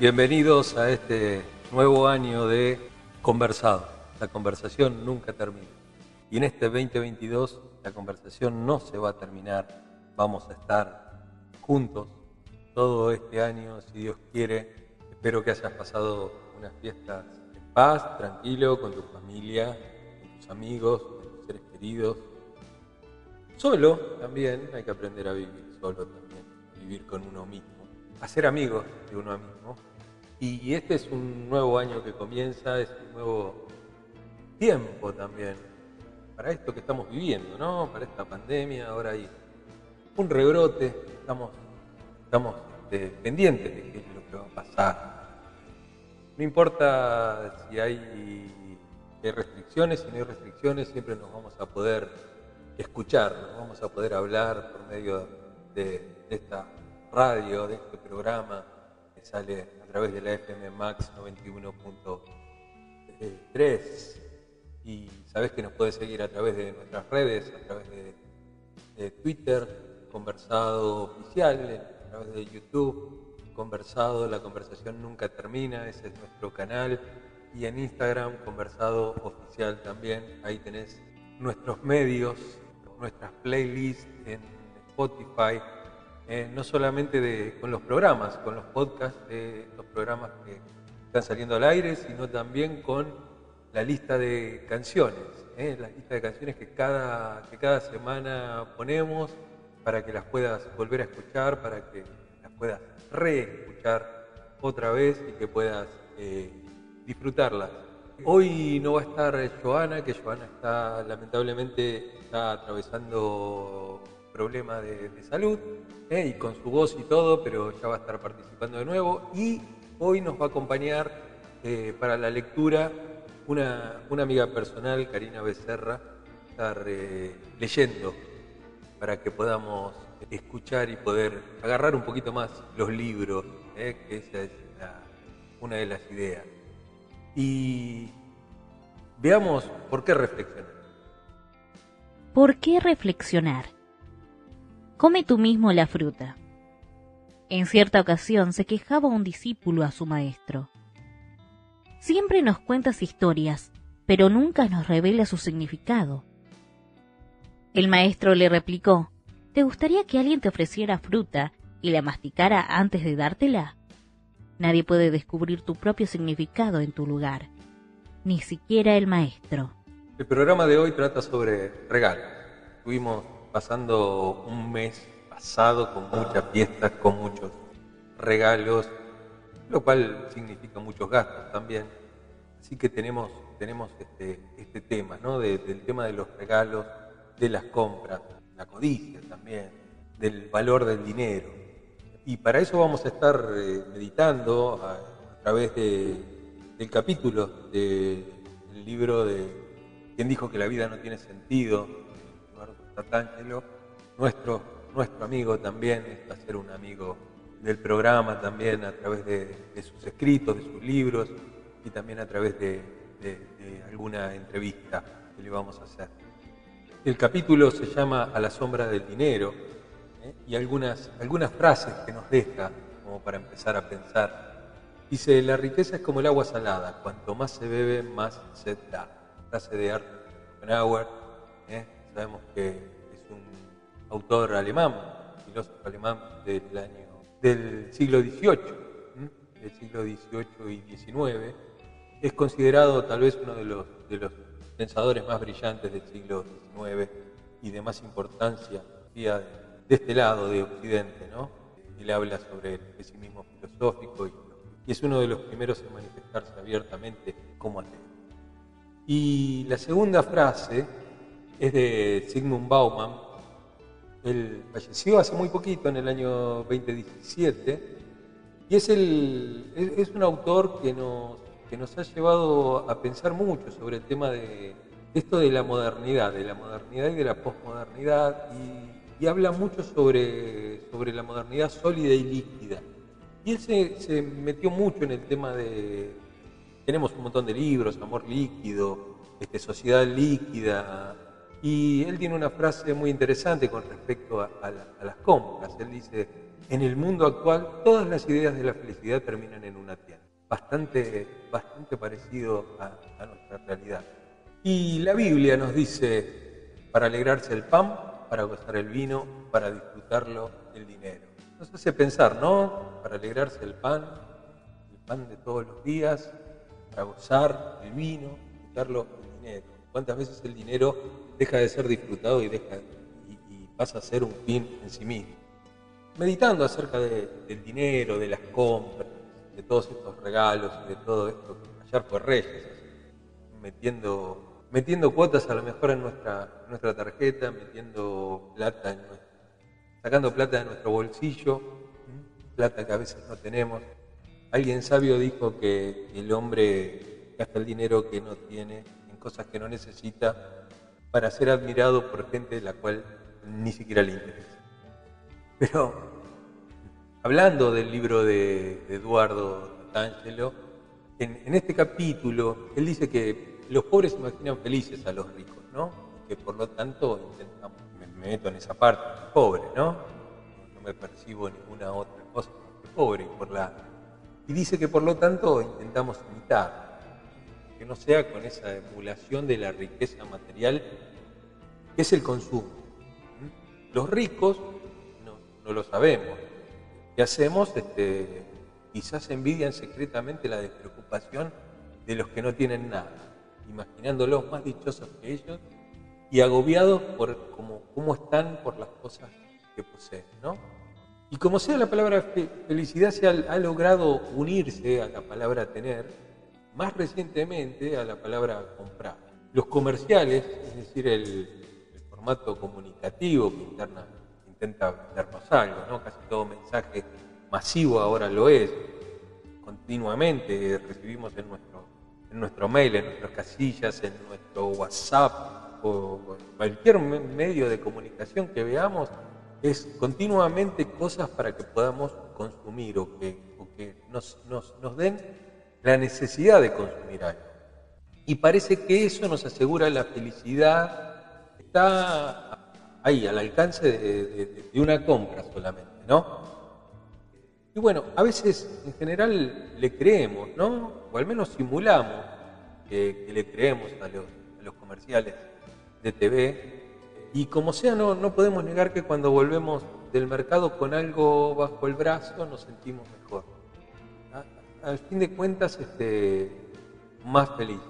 Bienvenidos a este nuevo año de conversado. La conversación nunca termina. Y en este 2022 la conversación no se va a terminar. Vamos a estar juntos todo este año, si Dios quiere. Espero que hayas pasado unas fiestas en paz, tranquilo, con tu familia, con tus amigos, con tus seres queridos. Solo también, hay que aprender a vivir solo también, vivir con uno mismo a ser amigos de uno mismo. Y este es un nuevo año que comienza, es un nuevo tiempo también para esto que estamos viviendo, ¿no? Para esta pandemia, ahora hay un rebrote, estamos, estamos este, pendientes de qué es lo que va a pasar. No importa si hay, restricciones, si no hay restricciones, siempre nos vamos a poder escuchar, nos vamos a poder hablar por medio de esta radio, de este programa que sale a través de la FM Max 91.3 y sabes que nos puedes seguir a través de nuestras redes, a través de, Twitter, Conversado Oficial, a través de YouTube, Conversado, la conversación nunca termina, ese es nuestro canal. Y en Instagram, Conversado Oficial también, ahí tenés nuestros medios, nuestras playlists en Spotify, eh, no solamente con los programas, con los podcasts de los programas que están saliendo al aire, sino también con la lista de canciones, eh, la lista de canciones que cada, que cada semana ponemos para que las puedas volver a escuchar, para que las puedas reescuchar otra vez y que puedas eh, disfrutarlas. Hoy no va a estar Joana, que Joana está lamentablemente está atravesando problema de, salud, ¿eh? y con su voz y todo, pero ya va a estar participando de nuevo. Y hoy nos va a acompañar eh, para la lectura una, una, amiga personal, Karina Becerra, estar eh, leyendo para que podamos escuchar y poder agarrar un poquito más los libros, que esa es una de las ideas. Y veamos por qué reflexionar. ¿Por qué reflexionar? Come tú mismo la fruta. En cierta ocasión se quejaba un discípulo a su maestro. Siempre nos cuentas historias, pero nunca nos revela su significado. El maestro le replicó, ¿te gustaría que alguien te ofreciera fruta y la masticara antes de dártela? Nadie puede descubrir tu propio significado en tu lugar, ni siquiera el maestro. El programa de hoy trata sobre regalos. Tuvimos pasando un mes pasado con muchas fiestas, con muchos regalos, lo cual significa muchos gastos también. Así que tenemos, tenemos este, este tema, ¿no? del tema de los regalos, de las compras, la codicia también, del valor del dinero. Y para eso vamos a estar eh, meditando a, través del capítulo del libro de ¿Quién dijo que la vida no tiene sentido? Nuestro, nuestro amigo también, va a ser un amigo del programa también a través de, sus escritos, de sus libros y también a través de, alguna entrevista que le vamos a hacer. El capítulo se llama A la sombra del dinero ¿eh? y algunas, algunas frases que nos deja como para empezar a pensar. Dice, la riqueza es como el agua salada, cuanto más se bebe, más se da. Frase de Arthur Schopenhauer, ¿eh? Sabemos que es un autor alemán, filósofo alemán del año del siglo XVIII, del siglo XVIII y XIX, es considerado tal vez uno de los, de los pensadores más brillantes del siglo XIX y de más importancia de, este lado de Occidente, ¿no? Él habla sobre el pesimismo filosófico y, y es uno de los primeros en manifestarse abiertamente como ateo. Y la segunda frase es de Sigmund Bauman. Él falleció hace muy poquito, en el año 2017, y es, el, es, un autor que nos, que nos ha llevado a pensar mucho sobre el tema de esto de la modernidad, de la modernidad y de la posmodernidad, y, habla mucho sobre, sobre la modernidad sólida y líquida. Y él se, se metió mucho en el tema de... Tenemos un montón de libros, Amor líquido, este, Sociedad líquida, Y él tiene una frase muy interesante con respecto a, las compras. Él dice, en el mundo actual todas las ideas de la felicidad terminan en una tienda. Bastante, bastante parecido a, nuestra realidad. Y la Biblia nos dice, para alegrarse el pan, para gozar el vino, para disfrutarlo el dinero. Nos hace pensar, ¿no? Para alegrarse el pan, el pan de todos los días, para gozar el vino, disfrutarlo el dinero. ¿Cuántas veces el dinero deja de ser disfrutado y, deja, y, pasa a ser un fin en sí mismo? Meditando acerca del dinero, de las compras, de todos estos regalos, de todo esto, ayer fue Reyes, metiendo, metiendo cuotas a lo mejor en nuestra, nuestra tarjeta, metiendo plata en sacando plata de nuestro bolsillo, plata que a veces no tenemos. Alguien sabio dijo que el hombre gasta el dinero que no tiene en cosas que no necesita para ser admirado por gente de la cual ni siquiera le interesa. Pero hablando del libro de, Eduardo D'Angelo, en, este capítulo él dice que los pobres imaginan felices a los ricos, ¿no? Que por lo tanto intentamos, me, meto en esa parte, pobre, ¿no? No me percibo ninguna otra cosa pobre por la y dice que por lo tanto intentamos imitar, que no sea con esa emulación de la riqueza material que es el consumo. ¿Mm? Los ricos no, lo sabemos. ¿Qué hacemos? Este, quizás envidian secretamente la despreocupación de los que no tienen nada, imaginándolos más dichosos que ellos y agobiados por cómo, cómo están por las cosas que poseen. ¿no? Y como sea la palabra felicidad se ha, logrado unirse a la palabra tener, más recientemente a la palabra comprar. Los comerciales, es decir, el, formato comunicativo que interna, intenta vendernos algo, ¿no? casi todo mensaje masivo ahora lo es, continuamente recibimos en nuestro, en nuestro mail, en nuestras casillas, en nuestro WhatsApp o cualquier medio de comunicación que veamos, es continuamente cosas para que podamos consumir o que, nos, den la necesidad de consumir algo. Y parece que eso nos asegura la felicidad, está ahí, al alcance de, una compra solamente, ¿no? Y bueno, a veces en general le creemos, ¿no? O al menos simulamos que, le creemos a los, a los comerciales de TV y como sea, no, no podemos negar que cuando volvemos del mercado con algo bajo el brazo nos sentimos mejor. Al fin de cuentas, este, más felices.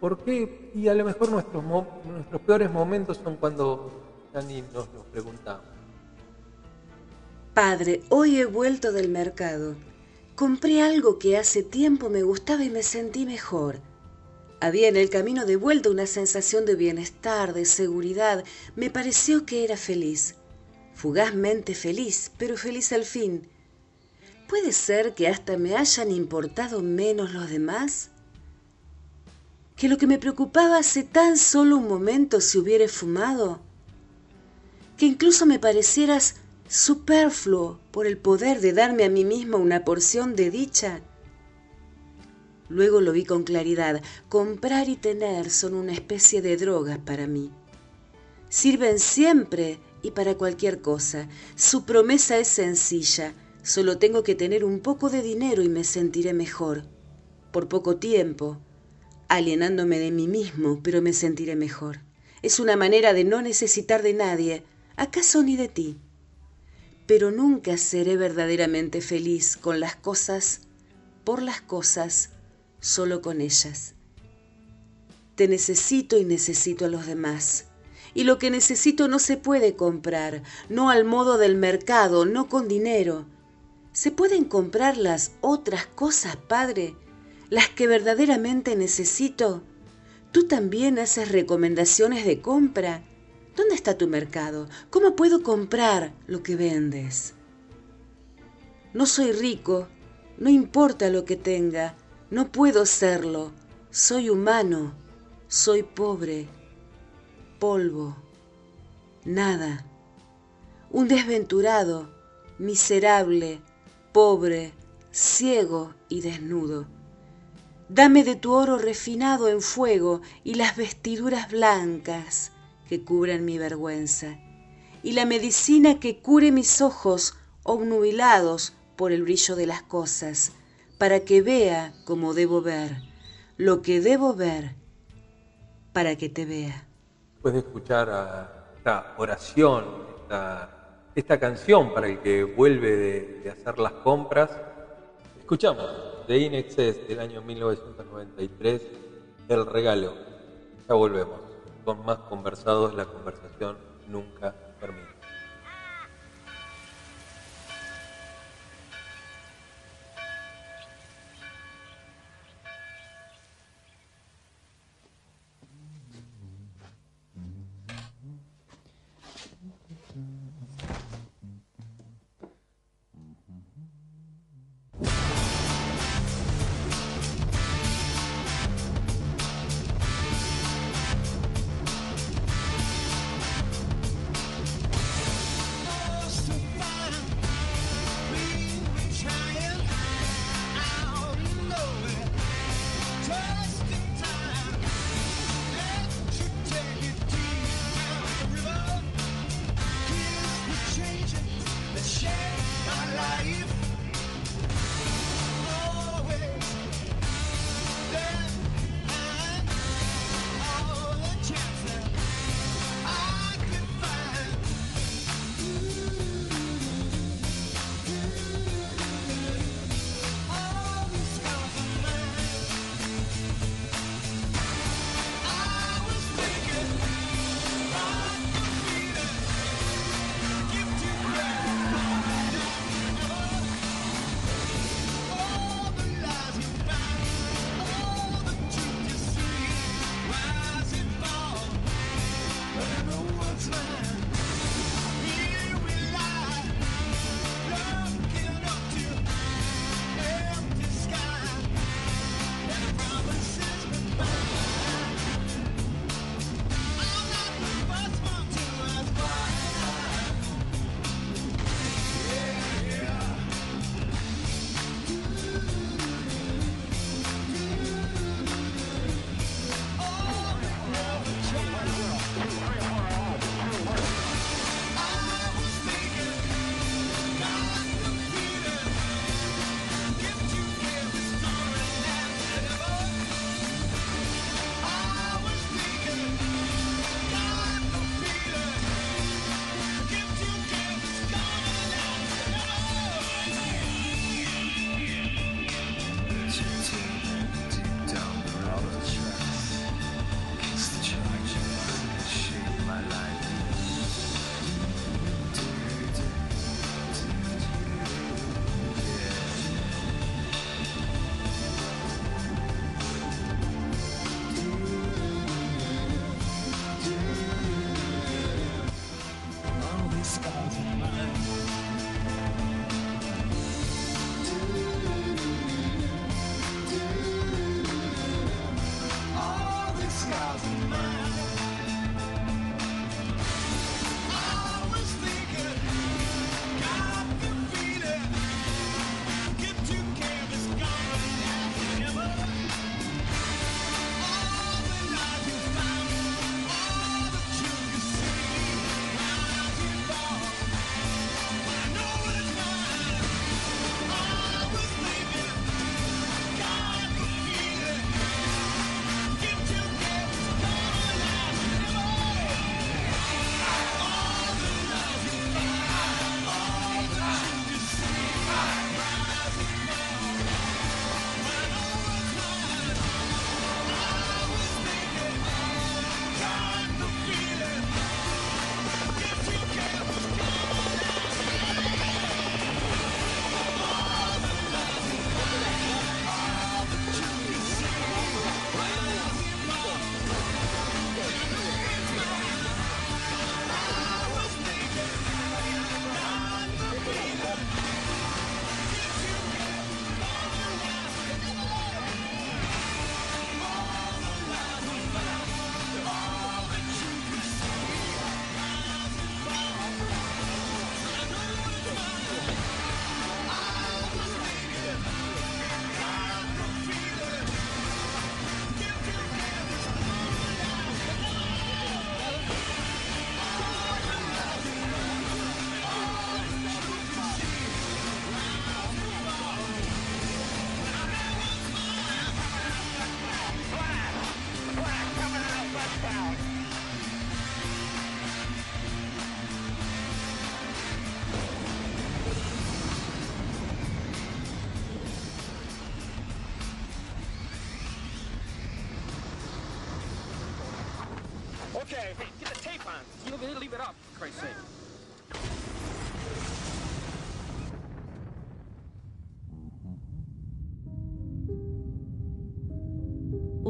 ¿Por qué? Y a lo mejor nuestros, nuestros peores momentos son cuando ya nos preguntamos. Padre, hoy he vuelto del mercado. Compré algo que hace tiempo me gustaba y me sentí mejor. Había en el camino de vuelta una sensación de bienestar, de seguridad. Me pareció que era feliz. Fugazmente feliz, pero feliz al fin. ¿Puede ser que hasta me hayan importado menos los demás? ¿Que lo que me preocupaba hace tan solo un momento se hubiera fumado? ¿Que incluso me parecieras superfluo por el poder de darme a mí mismo una porción de dicha? Luego lo vi con claridad. Comprar y tener son una especie de drogas para mí. Sirven siempre y para cualquier cosa. Su promesa es sencilla. Solo tengo que tener un poco de dinero y me sentiré mejor. Por poco tiempo, alienándome de mí mismo, pero me sentiré mejor. Es una manera de no necesitar de nadie, acaso ni de ti. Pero nunca seré verdaderamente feliz con las cosas, por las cosas, solo con ellas. Te necesito y necesito a los demás. Y lo que necesito no se puede comprar, no al modo del mercado, no con dinero. ¿Se pueden comprar las otras cosas, Padre? Las que verdaderamente necesito. Tú también haces recomendaciones de compra. ¿Dónde está tu mercado? ¿Cómo puedo comprar lo que vendes? No soy rico, no importa lo que tenga, no puedo serlo. Soy humano. Soy pobre. Polvo. Nada. Un desventurado, miserable, pobre, ciego y desnudo. Dame de tu oro refinado en fuego y las vestiduras blancas, que cubran mi vergüenza, y la medicina que cure mis ojos obnubilados por el brillo de las cosas, para que vea como debo ver, lo que debo ver, para que te vea. De escuchar a esta oración, esta, canción para el que vuelve de, de hacer las compras, escuchamos de Inexcess del año 1993, El Regalo. Ya volvemos con más conversados, la conversación nunca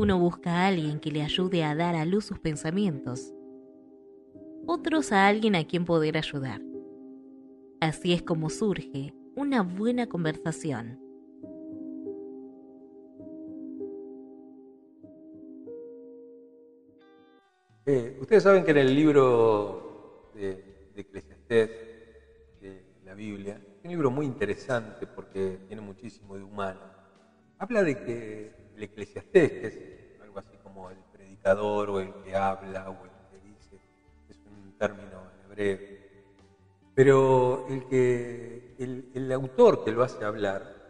Uno busca a alguien que le ayude a dar a luz sus pensamientos, otros a alguien a quien poder ayudar. Así es como surge una buena conversación. Eh, ustedes saben que en el libro de, de de la Biblia, un libro muy interesante porque tiene muchísimo de humano. Habla de que el Eclesiastés, que es algo así como el predicador o el que habla o el que dice, es un término en hebreo, pero el, que, el, autor que lo hace hablar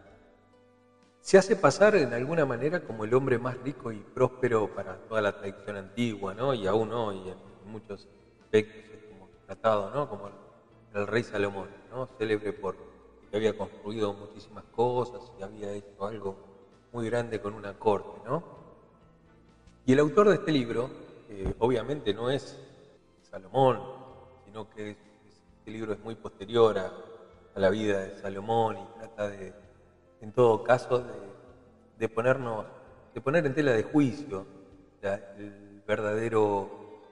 se hace pasar en alguna manera como el hombre más rico y próspero para toda la tradición antigua, ¿no? Y aún hoy en muchos aspectos es como tratado, ¿no? Como el rey Salomón, ¿no? Célebre por que había construido muchísimas cosas y había hecho algo muy grande con una corte, ¿no? Y el autor de este libro, obviamente no es Salomón, sino que este libro es muy posterior a la vida de Salomón y trata de en todo caso, de, ponernos, de poner en tela de juicio el, verdadero,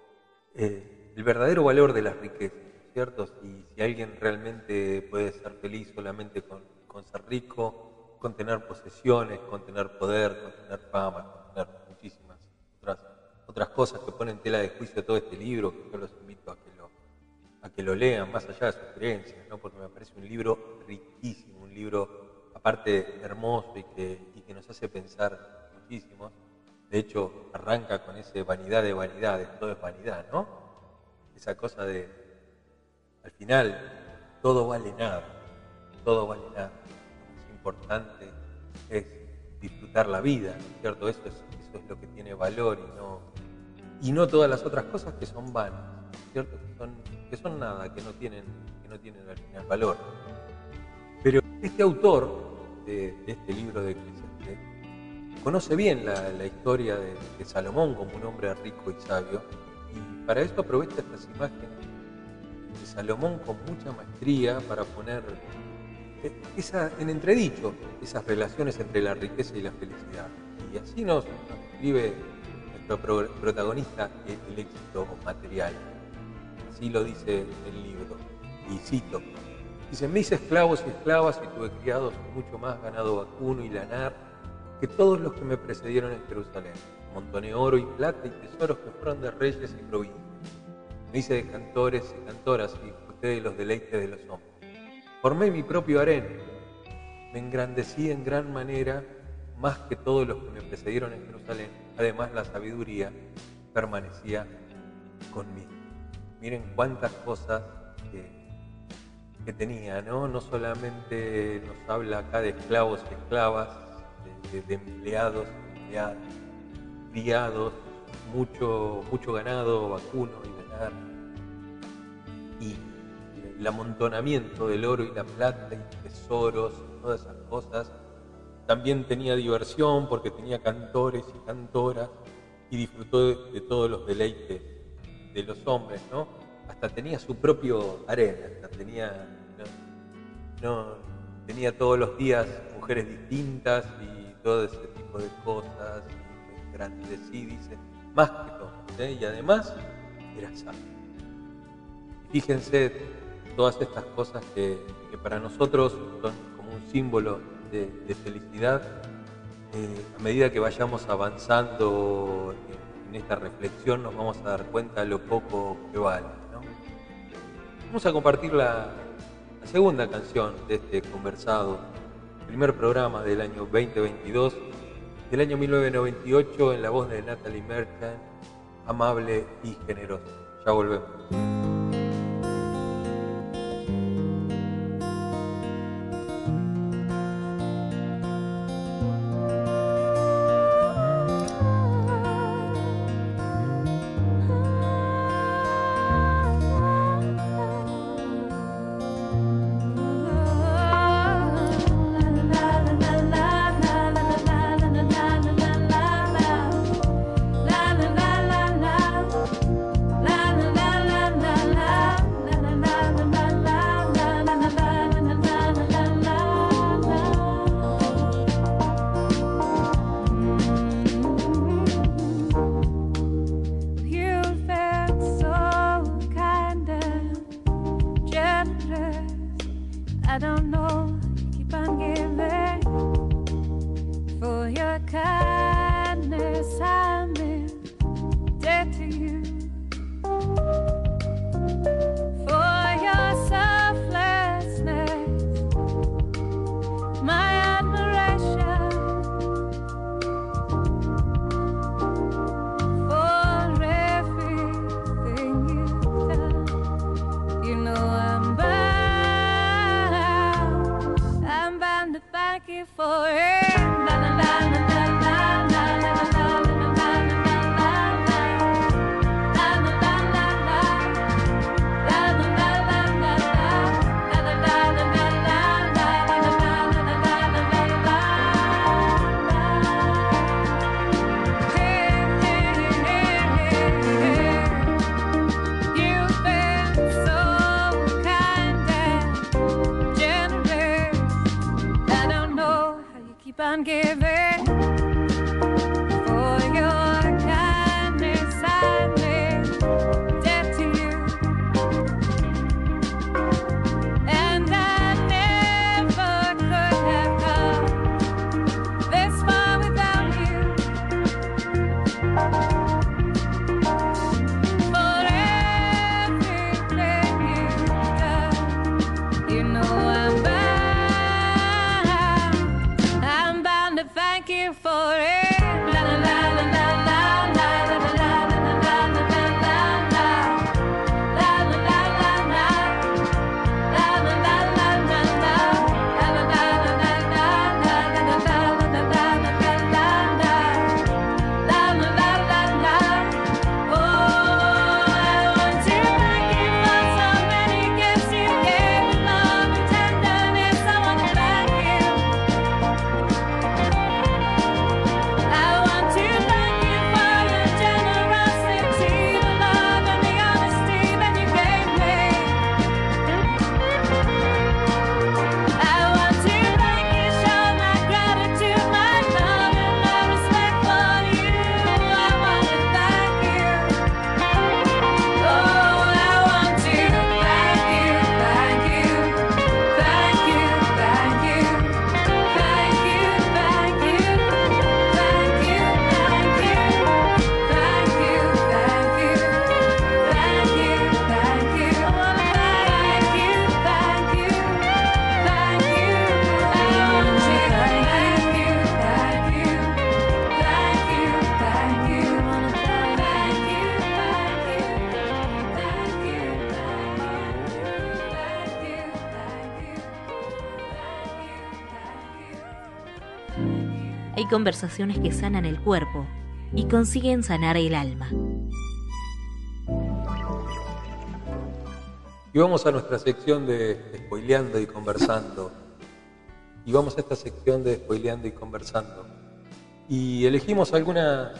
eh, el verdadero valor de las riquezas, ¿cierto? Si, si alguien realmente puede ser feliz solamente con, ser rico, con tener posesiones, con tener poder, con tener fama, con tener muchísimas otras, otras cosas que ponen en tela de juicio todo este libro, que yo los invito a que lo, a que lo lean, más allá de sus creencias, ¿no? porque me parece un libro riquísimo, un libro aparte hermoso y que, que nos hace pensar muchísimo. De hecho, arranca con esa vanidad de vanidades, todo es vanidad, ¿no? Esa cosa de, al final, todo vale nada, todo vale nada. Importante es disfrutar la vida, ¿cierto? Eso es, eso es lo que tiene valor y no, y no todas las otras cosas que son vanas, ¿cierto? Que son, que son nada, que no tienen, que no tienen al final valor. Pero este autor de, este libro de Eclesiastes, conoce bien la, historia de, Salomón como un hombre rico y sabio, y para esto aprovecha estas imágenes de Salomón con mucha maestría para poner esa, en entredicho esas relaciones entre la riqueza y la felicidad. Y así nos, vive nuestro protagonista el éxito material. Así lo dice el libro. Y cito, Dice, mis esclavos y esclavas y tuve criados mucho más ganado vacuno y lanar que todos los que me precedieron en Jerusalén. Montoné oro y plata y tesoros que fueron de reyes y provincias. Me hice de cantores y cantoras y disfruté de los deleites de los hombres. Formé mi propio harén. Me engrandecí en gran manera más que todos los que me precedieron en Jerusalén. Además, la sabiduría permanecía conmigo. Miren cuántas cosas que tenía, ¿no? No solamente nos habla acá de esclavos y esclavas, de, empleados, empleadas, criados, mucho, mucho ganado vacuno y ganar, el amontonamiento del oro y la plata y tesoros, todas esas cosas. También tenía diversión porque tenía cantores y cantoras y disfrutó de, todos los deleites de los hombres, ¿no? hasta tenía su propio arena, tenía, no, tenía todos los días mujeres distintas y todo ese tipo de cosas, y sí, dice, más que todo, ¿eh? y además era sabio. Fíjense todas estas cosas que, para nosotros son como un símbolo de, felicidad, eh, a medida que vayamos avanzando en esta reflexión nos vamos a dar cuenta de lo poco que vale. Vamos a compartir la, segunda canción de este conversado, primer programa del año 2022, del año 1998, en la voz de Natalie Merchant, amable y generosa. Ya volvemos. Conversaciones que sanan el cuerpo y consiguen sanar el alma. Y vamos a nuestra sección de spoileando y conversando. Y vamos a esta sección de spoileando y conversando. Y elegimos alguna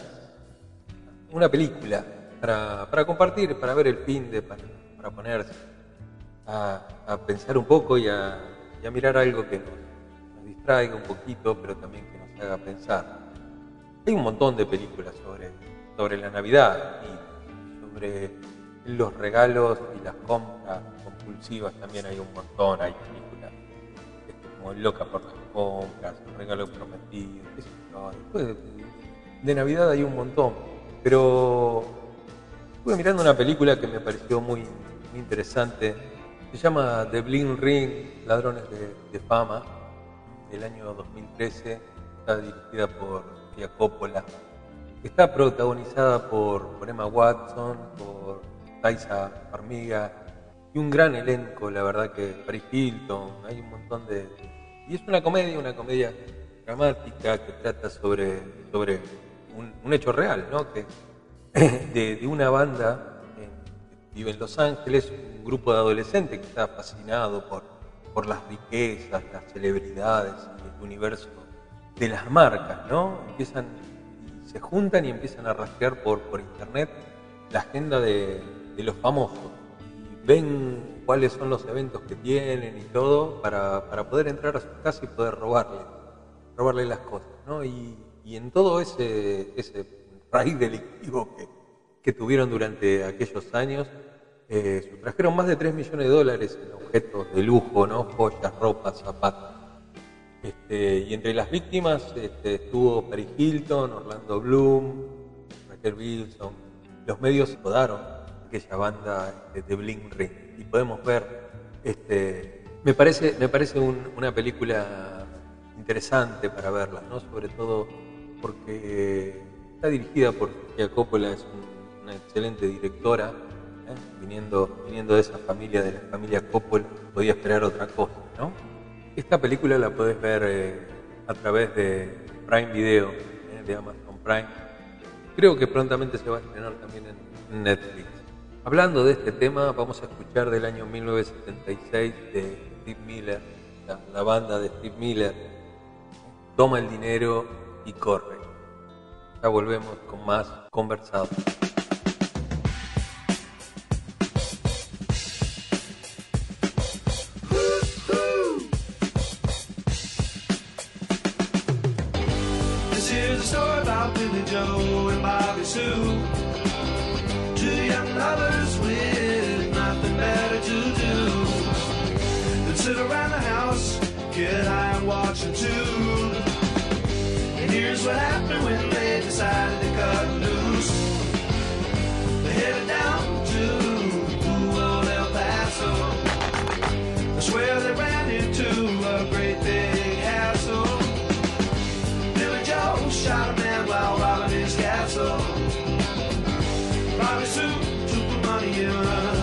una película para, compartir, para ver el fin de, para, ponerse a, pensar un poco y a, mirar algo que nos distraiga un poquito, pero también haga pensar. Hay un montón de películas sobre, sobre la Navidad y sobre los regalos y las compras compulsivas también hay un montón, hay películas como Loca por las compras, Un regalo prometido, Después de, Navidad hay un montón, pero estuve mirando una película que me pareció muy, interesante, se llama The Bling Ring, Ladrones de Fama, del año 2013 está dirigida por Sofía Coppola, está protagonizada por, Emma Watson, por Taisa Farmiga y un gran elenco, la verdad que Paris Hilton, hay un montón de... Y es una comedia, una comedia dramática que trata sobre, sobre un, hecho real, ¿no? Que, de, una banda que vive en Los Ángeles, un grupo de adolescentes que está fascinado por, por las riquezas, las celebridades el universo de las marcas, ¿no? Empiezan, se juntan y empiezan a rastrear por, por internet la agenda de, los famosos. Y ven cuáles son los eventos que tienen y todo para, poder entrar a su casa y poder robarle, robarle las cosas, ¿no? Y, en todo ese, ese raíz delictivo que, tuvieron durante aquellos años, Eh, sustrajeron más de 3 millones de dólares en objetos de lujo, ¿no? joyas, ropa, zapatos. Este, y entre las víctimas este, estuvo Paris Hilton, Orlando Bloom, Raquel Wilson. Los medios podaron aquella banda este, de Bling Ring. Y podemos ver, este, me parece, me parece una película interesante para verla, ¿no? sobre todo porque está dirigida por Sofía Coppola, es una excelente directora, ¿eh? viniendo, viniendo de esa familia, de la familia Coppola, podía esperar otra cosa. ¿no? Esta película la puedes ver eh, a través de Prime Video, eh, de Amazon Prime. Creo que prontamente se va a estrenar también en Netflix. Hablando de este tema, vamos a escuchar del año 1976 de Steve Miller, la, banda de Steve Miller, Toma el dinero y corre. Ya volvemos con más conversado. Joe and Bobby Sue. Two young lovers with nothing better to do than sit around the house, get high and watch a tube. And here's what happened when they decided to cut loose. They headed down to old El Paso. I swear they ran you.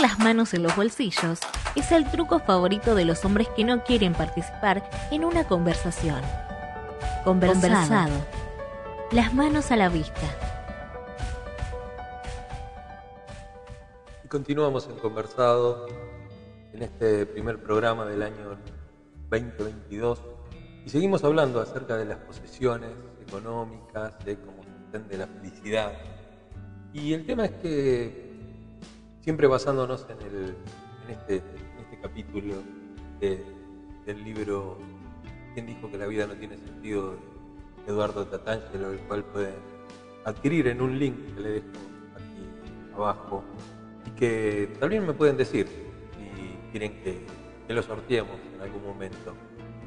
Las manos en los bolsillos es el truco favorito de los hombres que no quieren participar en una conversación. Conversado. Las manos a la vista. Y continuamos en Conversado en este primer programa del año 2022 y seguimos hablando acerca de las posesiones económicas, de cómo se entiende la felicidad. Y el tema es que siempre basándonos en, el, en, este, en este capítulo de- del libro ¿Quién dijo que la vida no tiene sentido? de Eduardo Tatangelo, el cual pueden adquirir en un link que le dejo aquí abajo y que también me pueden decir si quieren que, que lo sorteemos en algún momento.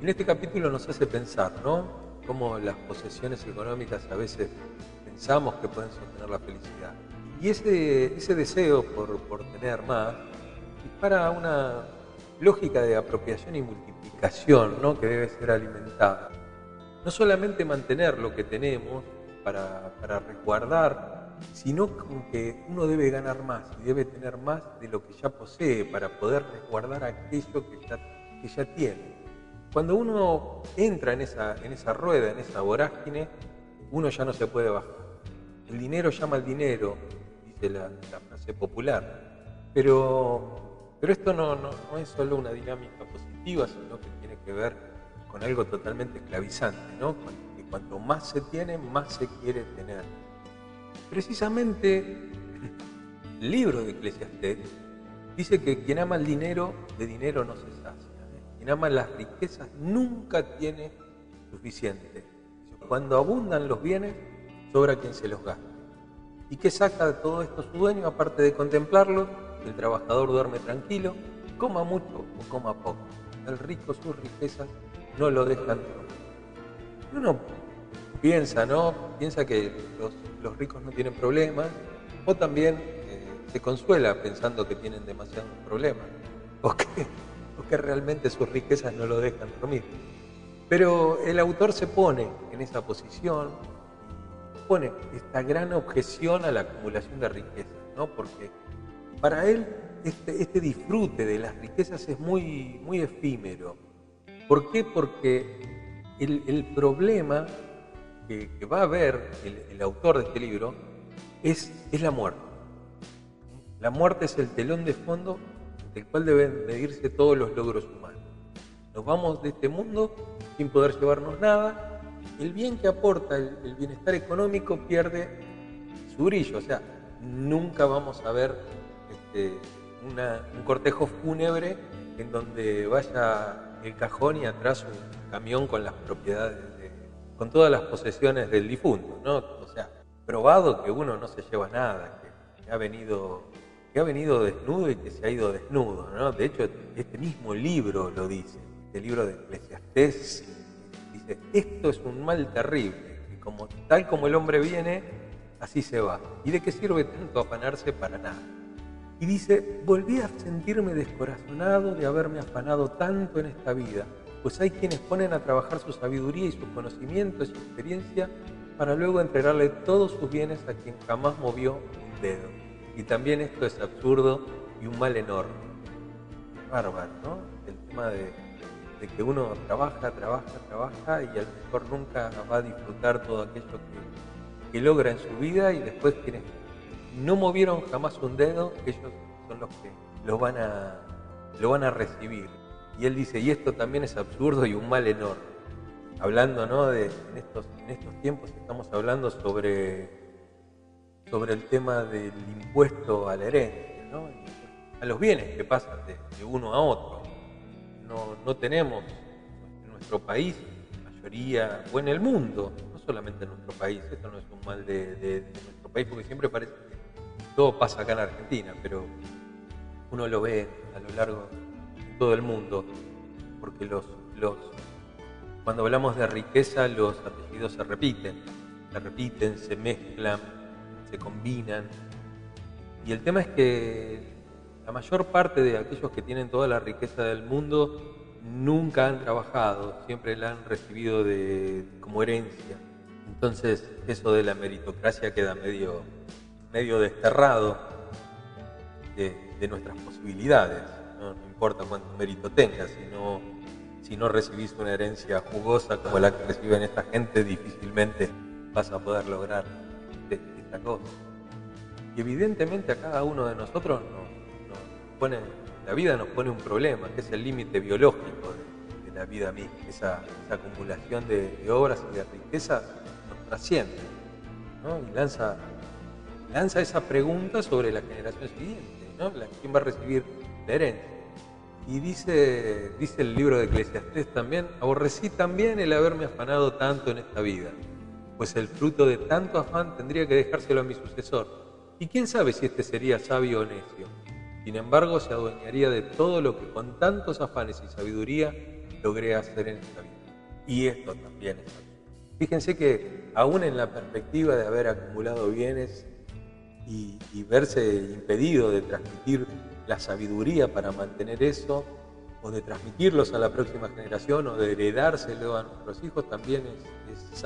En este capítulo nos hace pensar, ¿no? Cómo las posesiones económicas a veces pensamos que pueden sostener la felicidad. Y ese, ese deseo por, por tener más dispara una lógica de apropiación y multiplicación ¿no? que debe ser alimentada. No solamente mantener lo que tenemos para, para resguardar, sino que uno debe ganar más y debe tener más de lo que ya posee para poder resguardar aquello que ya, que ya tiene. cuando uno entra en esa, en esa rueda, en esa vorágine, uno ya no se puede bajar. El dinero llama al dinero, dice la, frase popular. Pero, pero esto no, no, no, es solo una dinámica positiva, sino que tiene que ver con algo totalmente esclavizante, ¿no? Que cuanto más se tiene, más se quiere tener. Precisamente el libro de Eclesiastés dice que quien ama el dinero, de dinero no se sacia. ¿eh? Quien ama las riquezas nunca tiene suficiente. Cuando abundan los bienes, sobra quien se los gasta. ¿Y qué saca de todo esto su dueño, aparte de contemplarlo? El trabajador duerme tranquilo, coma mucho o coma poco. El rico sus riquezas no lo dejan Uno piensa, ¿no? Piensa que los, ricos no tienen problemas, o también eh, se consuela pensando que tienen demasiados problemas, o que, o que realmente sus riquezas no lo dejan dormir. Pero el autor se pone en esa posición, pone esta gran objeción a la acumulación de riquezas, ¿no? Porque para él este, este, disfrute de las riquezas es muy, muy efímero. ¿Por qué? Porque el, problema que, va a ver el, autor de este libro es, es la muerte. La muerte es el telón de fondo del cual deben medirse todos los logros humanos. Nos vamos de este mundo sin poder llevarnos nada. El bien que aporta el, bienestar económico pierde su brillo. O sea, nunca vamos a ver este, un cortejo fúnebre en donde vaya el cajón y atrás un camión con las propiedades, con todas las posesiones del difunto. ¿no? O sea, probado que uno no se lleva nada, que ha venido que ha venido desnudo y que se ha ido desnudo. ¿no? De hecho, este mismo libro lo dice el libro de Eclesiastés, esto es un mal terrible, y como, tal como el hombre viene, así se va. ¿Y de qué sirve tanto afanarse para nada? Y dice, volví a sentirme descorazonado de haberme afanado tanto en esta vida, pues hay quienes ponen a trabajar su sabiduría y sus conocimientos y experiencia para luego entregarle todos sus bienes a quien jamás movió un dedo. Y también esto es absurdo y un mal enorme. Bárbaro, ¿no? El tema de de que uno trabaja, trabaja, trabaja y a lo mejor nunca va a disfrutar todo aquello que, logra en su vida y después quienes no movieron jamás un dedo, ellos son los que lo van a, lo van a recibir. Y él dice, y esto también es absurdo y un mal enorme. Hablando ¿no? de, en, estos, en estos tiempos estamos hablando sobre, sobre el tema del impuesto a la herencia, ¿no? a los bienes que pasan de uno a otro no, tenemos en nuestro país, mayoría, o en el mundo, no solamente en nuestro país, esto no es un mal de, nuestro país, porque siempre parece que todo pasa acá en Argentina, pero uno lo ve a lo largo de todo el mundo, porque los, los, cuando hablamos de riqueza los apellidos se repiten, se repiten, se mezclan, se combinan. Y el tema es que la mayor parte de aquellos que tienen toda la riqueza del mundo nunca han trabajado, siempre la han recibido como herencia. Entonces eso de la meritocracia queda medio, medio desterrado de, nuestras posibilidades. ¿no? importa cuánto mérito tengas, si no, si no recibís una herencia jugosa como la que reciben esta gente, difícilmente vas a poder lograr esta cosa. Y evidentemente a cada uno de nosotros nos la vida nos pone un problema, que es el límite biológico de, la vida misma. Esa, acumulación de, obras y de riqueza nos trasciende y lanza, lanza esa pregunta sobre la generación siguiente, ¿no? ¿quién va a recibir la herencia? Y dice, dice el libro de Eclesiastés también, aborrecí también el haberme afanado tanto en esta vida, pues el fruto de tanto afán tendría que dejárselo a mi sucesor. Y quién sabe si este sería sabio o necio sin embargo, se adueñaría de todo lo que con tantos afanes y sabiduría logré hacer en esta vida. Y esto también es Fíjense que aún en la perspectiva de haber acumulado bienes y, verse impedido de transmitir la sabiduría para mantener eso, o de transmitirlos a la próxima generación, o de heredárselo a nuestros hijos, también es, es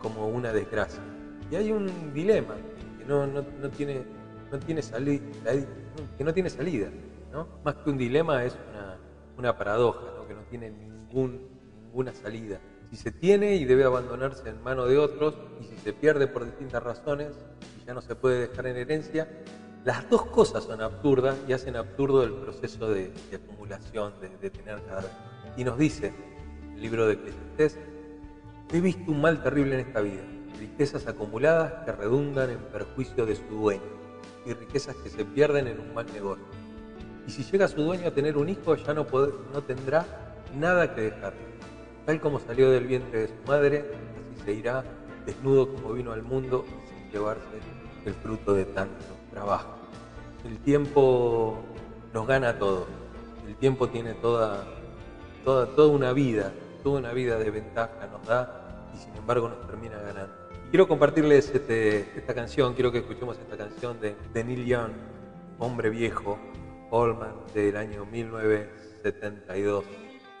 como una desgracia. Y hay un dilema que no tiene, no tiene salida que no tiene salida. ¿no? Más que un dilema es una, paradoja, que no tiene ninguna salida. Si se tiene y debe abandonarse en mano de otros, y si se pierde por distintas razones y ya no se puede dejar en herencia, las dos cosas son absurdas y hacen absurdo el proceso de, acumulación, de, tener cada vez. Y nos dice el libro de Eclesiastés, he visto un mal terrible en esta vida, riquezas acumuladas que redundan en perjuicio de su dueño y riquezas que se pierden en un mal negocio. Y si llega su dueño a tener un hijo, ya no, no tendrá nada que dejarle. Tal como salió del vientre de su madre, así se irá desnudo como vino al mundo sin llevarse el fruto de tanto trabajo. El tiempo nos gana todo. El tiempo tiene toda, toda, toda una vida, toda una vida de ventaja nos da y sin embargo nos termina ganando. Quiero compartirles este, esta canción, quiero que escuchemos esta canción de, de Neil Young, Hombre Viejo, Allman, del año 1972.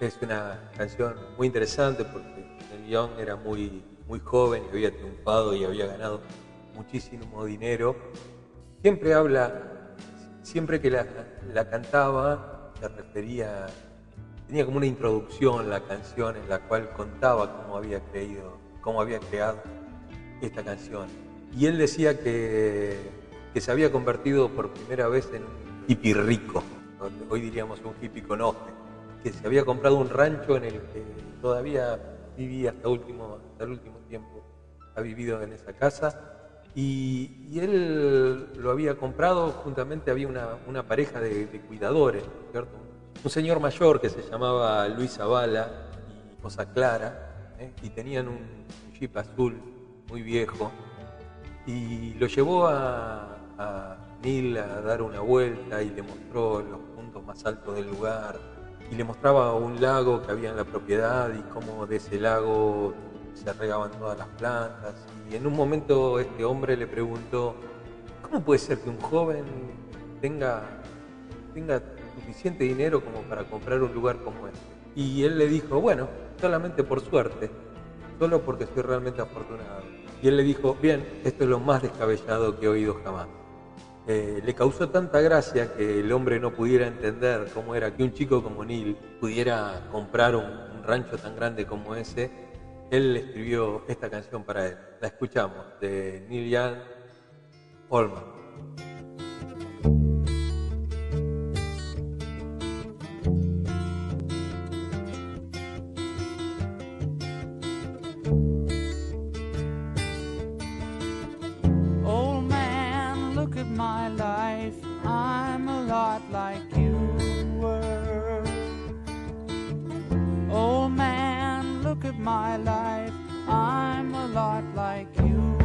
Es una canción muy interesante porque Neil Young era muy, muy joven y había triunfado y había ganado muchísimo dinero. Siempre habla siempre que la, cantaba se refería, tenía como una introducción la canción en la cual contaba cómo había creído, cómo había creado esta canción. Y él decía que, que se había convertido por primera vez en un hippie rico, hoy diríamos un hippie con oje, que se había comprado un rancho en el que todavía vivía hasta, último, hasta el último tiempo, ha vivido en esa casa y, él lo había comprado, juntamente había una, pareja de, cuidadores, ¿cierto? Un señor mayor que se llamaba Luis Zavala y Cosa Clara, ¿eh? y tenían un, jeep azul muy viejo, y lo llevó a, a Neil a dar una vuelta y le mostró los puntos más altos del lugar, y le mostraba un lago que había en la propiedad y cómo de ese lago se regaban todas las plantas. Y en un momento este hombre le preguntó, ¿cómo puede ser que un joven tenga, tenga suficiente dinero como para comprar un lugar como este? Y él le dijo, bueno, solamente por suerte, solo porque soy realmente afortunado. Y él le dijo, bien, esto es lo más descabellado que he oído jamás. Eh, le causó tanta gracia que el hombre no pudiera entender cómo era que un chico como Neil pudiera comprar un rancho tan grande como ese él escribió esta canción para él. La escuchamos de Neil Young, Holman. I'm a lot like you were. Old man, look at my life. I'm a lot like you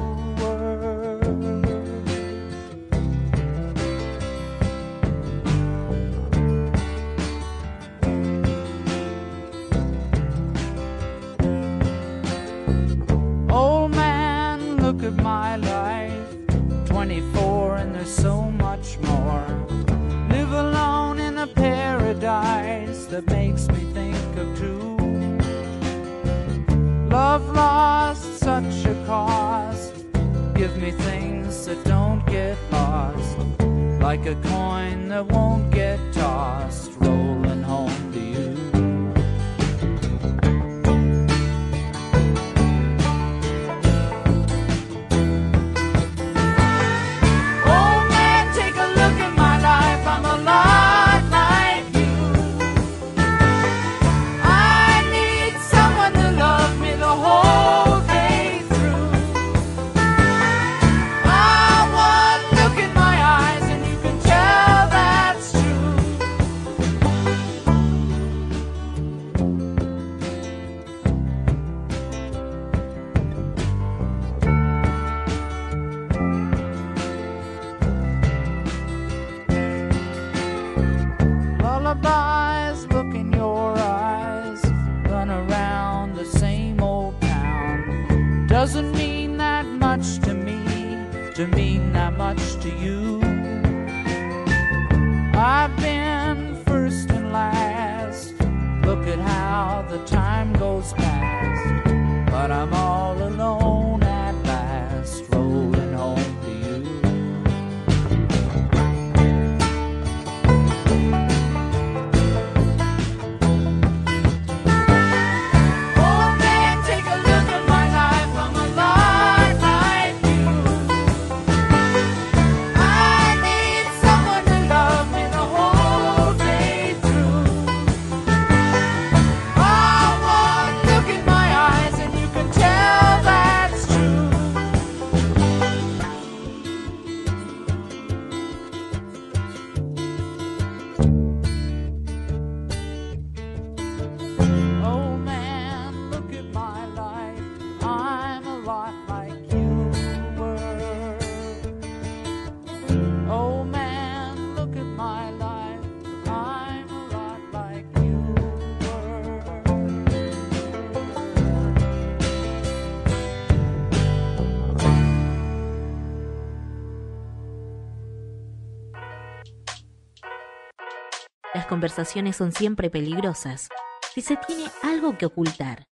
conversaciones son siempre peligrosas si se tiene algo que ocultar.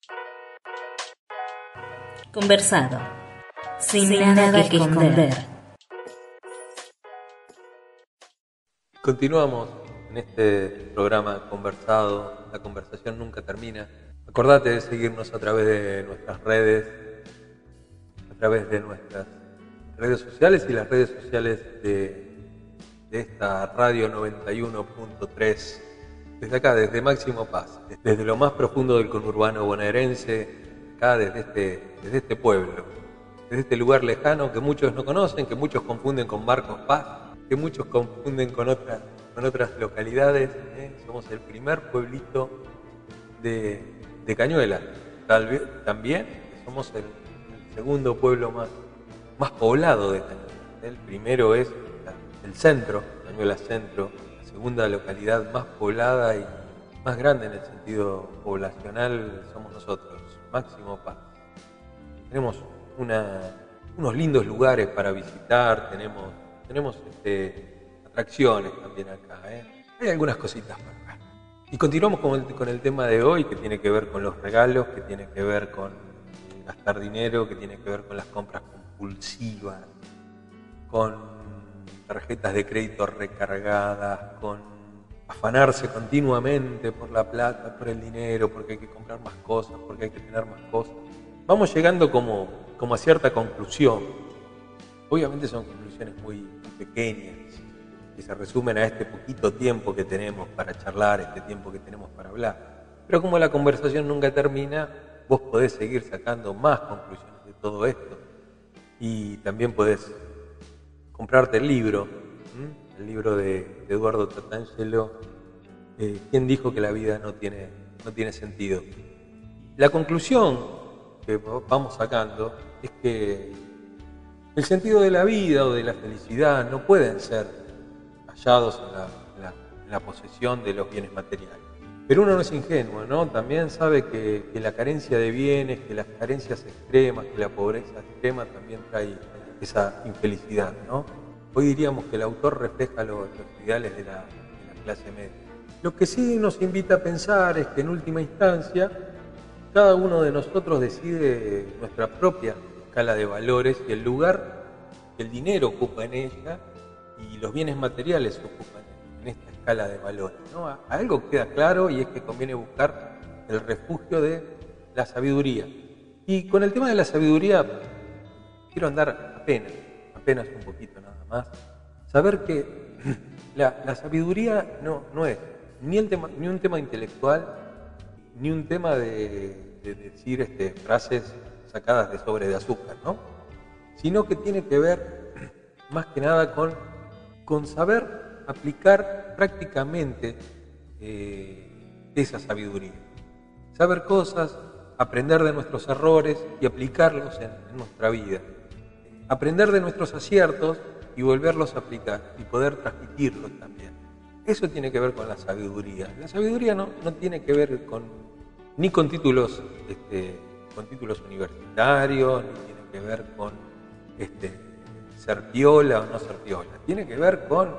Conversado. Sin, nada, que esconder. Continuamos en este programa conversado. La conversación nunca termina. Acordate de seguirnos a través de nuestras redes, a través de nuestras redes sociales y las redes sociales de, de esta radio 91.3. Desde acá, desde Máximo Paz, desde lo más profundo del conurbano bonaerense, acá desde este, desde este pueblo, desde este lugar lejano que muchos no conocen, que muchos confunden con Marcos Paz, que muchos confunden con otras, con otras localidades. ¿eh? Somos el primer pueblito de, de Cañuela. También somos el, el segundo pueblo más, más poblado de Cañuela. El primero es el centro, Cañuela Centro, la segunda localidad más poblada y más grande en el sentido poblacional somos nosotros, Máximo Paz. Tenemos unos lindos lugares para visitar, tenemos, tenemos este, atracciones también acá. ¿eh? Hay algunas cositas para ver. Y continuamos con el, con el tema de hoy que tiene que ver con los regalos, que tiene que ver con gastar dinero, que tiene que ver con las compras compulsivas, con tarjetas de crédito recargadas, con afanarse continuamente por la plata, por el dinero, porque hay que comprar más cosas, porque hay que tener más cosas. Vamos llegando como, como a cierta conclusión. Obviamente son conclusiones muy, pequeñas, que se resumen a este poquito tiempo que tenemos para charlar, este tiempo que tenemos para hablar. Pero como la conversación nunca termina, vos podés seguir sacando más conclusiones de todo esto. Y también podés comprarte el libro, el libro de, Eduardo Tatangelo, eh, ¿Quién dijo que la vida no tiene, no tiene sentido? La conclusión que vamos sacando es que el sentido de la vida o de la felicidad no pueden ser hallados en la, posesión de los bienes materiales. Pero uno no es ingenuo, ¿no? También sabe que, que, la carencia de bienes, que las carencias extremas, que la pobreza extrema también trae esa infelicidad, ¿no? Hoy diríamos que el autor refleja los, ideales de la, clase media. Lo que sí nos invita a pensar es que en última instancia cada uno de nosotros decide nuestra propia escala de valores y el lugar que el dinero ocupa en ella y los bienes materiales ocupan en esta escala de valores. ¿no? Algo queda claro y es que conviene buscar el refugio de la sabiduría. Y con el tema de la sabiduría quiero andar apenas, apenas un poquito nada más, saber que la, sabiduría no, no es ni, un tema intelectual, ni un tema de, de decir este, frases sacadas de sobre de azúcar, ¿no? sino que tiene que ver más que nada con, con saber aplicar prácticamente eh, esa sabiduría. Saber cosas, aprender de nuestros errores y aplicarlos en nuestra vida aprender de nuestros aciertos y volverlos a aplicar y poder transmitirlos también. Eso tiene que ver con la sabiduría. La sabiduría no, no tiene que ver con, ni con títulos, este, con títulos universitarios, ni tiene que ver con este, ser piola o no ser piola. Tiene que ver con,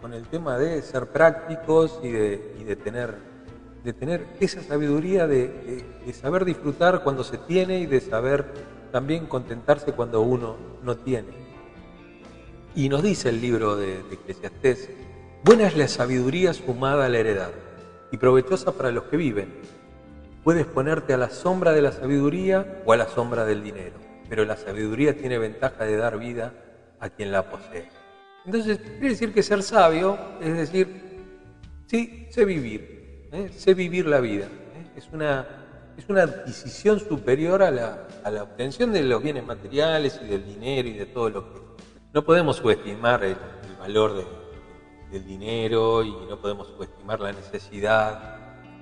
con, el tema de ser prácticos y de, y de, tener, de tener esa sabiduría de, de saber disfrutar cuando se tiene y de saber también contentarse cuando uno no tiene. Y nos dice el libro de, de buena es la sabiduría sumada a la heredad y provechosa para los que viven. Puedes ponerte a la sombra de la sabiduría o a la sombra del dinero, pero la sabiduría tiene ventaja de dar vida a quien la posee. Entonces, quiere decir que ser sabio es decir, sí, sé vivir, ¿eh? sé vivir la vida. ¿eh? Es una es una adquisición superior a la, obtención de los bienes materiales y del dinero y de todo lo que... No podemos subestimar el, valor de, del dinero y no podemos subestimar la necesidad.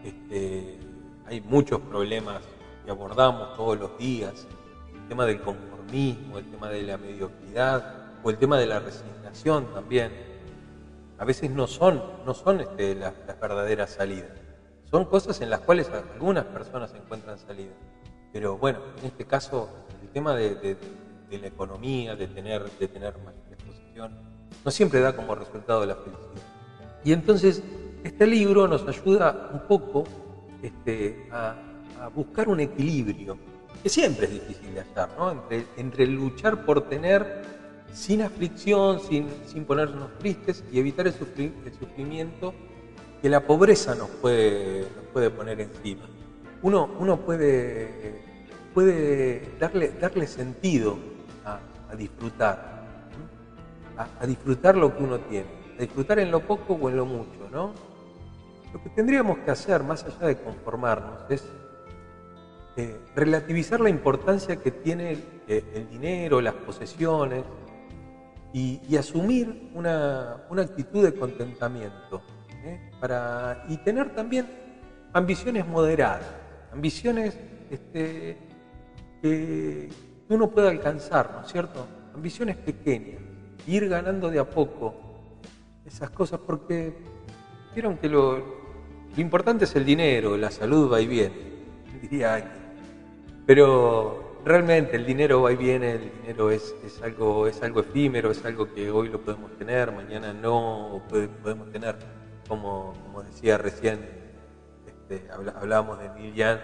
Este, hay muchos problemas que abordamos todos los días. El tema del conformismo, el tema de la mediocridad o el tema de la resignación también. A veces no son, no son este, las verdaderas salidas. Son cosas en las cuales algunas personas encuentran salida. Pero bueno, en este caso, el tema de, de, de la economía, de tener, de tener mayor exposición, no siempre da como resultado la felicidad. Y entonces, este libro nos ayuda un poco este, a, a buscar un equilibrio, que siempre es difícil de hallar, ¿no? entre, entre luchar por tener sin aflicción, sin, sin ponernos tristes y evitar el, sufri- el sufrimiento que la pobreza nos puede, nos puede poner encima. Uno, uno puede, puede darle, darle sentido a, disfrutar, a, disfrutar lo que uno tiene, a disfrutar en lo poco o en lo mucho, ¿no? Lo que tendríamos que hacer, más allá de conformarnos, es eh, relativizar la importancia que tiene el, eh, el dinero, las posesiones, y, y asumir una, una actitud de contentamiento. Y tener también ambiciones moderadas, ambiciones este, que uno pueda alcanzar, ¿no es cierto? Ambiciones pequeñas, ir ganando de a poco esas cosas, porque vieron que lo, importante es el dinero, la salud va y viene, diría alguien. Pero realmente el dinero va y viene, el dinero es, es, algo, es algo efímero, es algo que hoy lo podemos tener, mañana no podemos tener, como, como decía recién, este, hablábamos de Neil Young,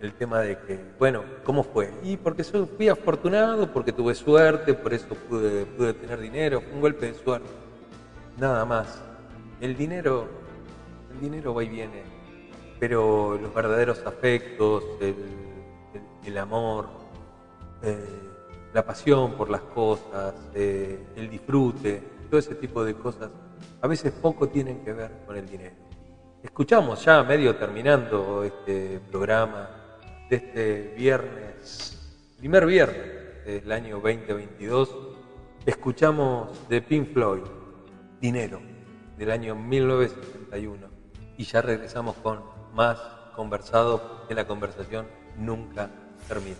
el, tema de que, bueno, ¿cómo fue? Y porque fui afortunado, porque tuve suerte, por eso pude, pude tener dinero, un golpe de suerte. Nada más. El dinero, el dinero va y viene, pero los verdaderos afectos, el, el- el amor, eh, la pasión por las cosas, eh, el disfrute, todo ese tipo de cosas, a veces poco tienen que ver con el dinero. Escuchamos ya medio terminando este programa de este viernes, primer viernes del año 2022, escuchamos de Pink Floyd, Dinero, del año 1961. Y ya regresamos con más conversado, que la conversación nunca termina.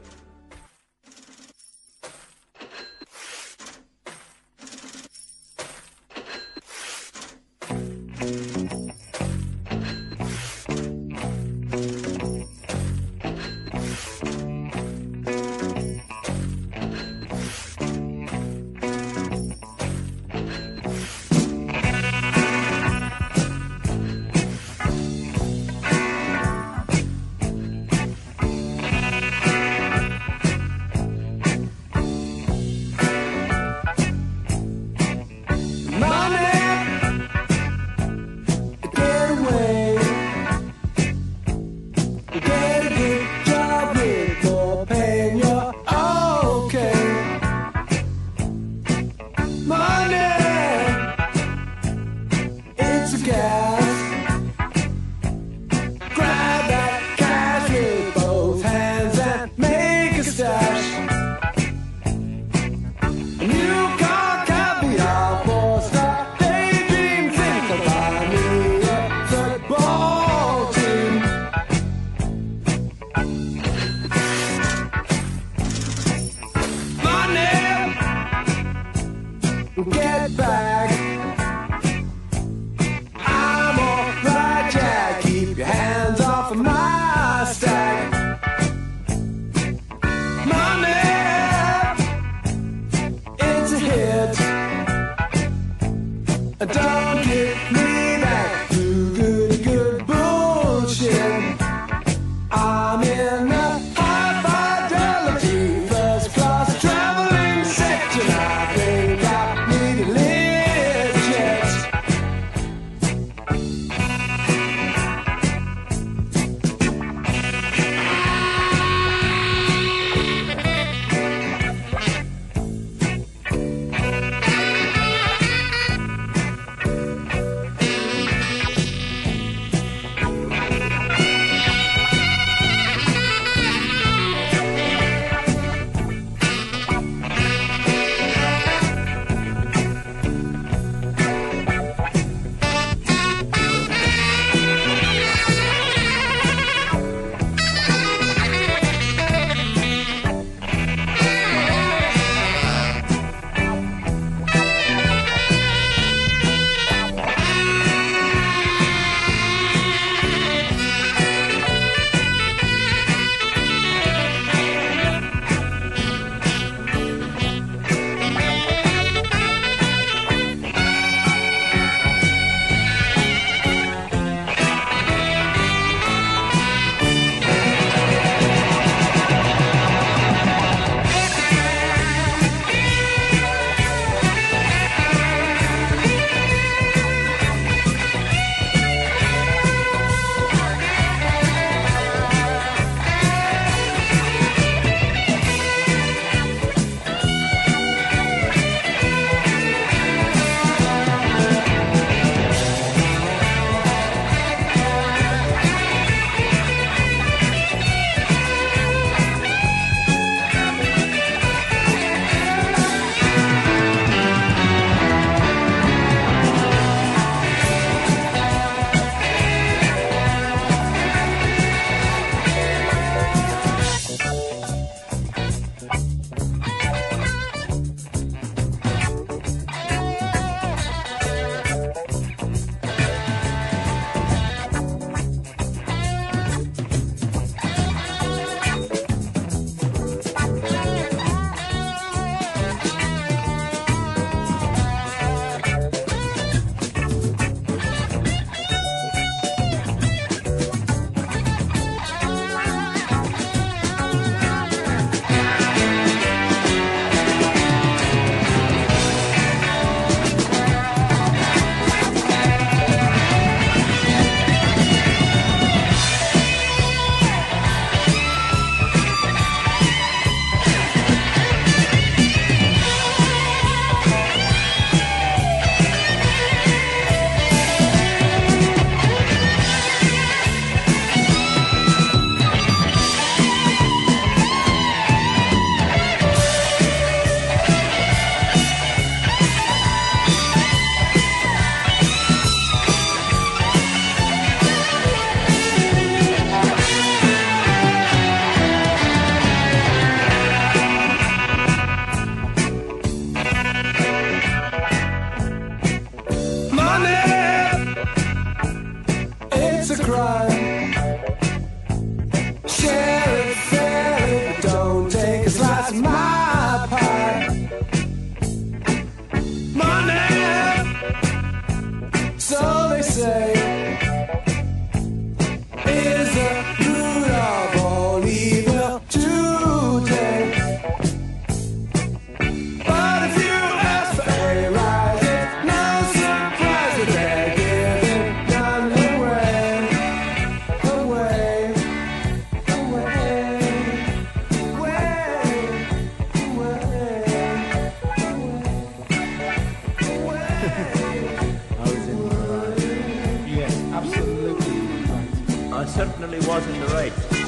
certainly wasn't right.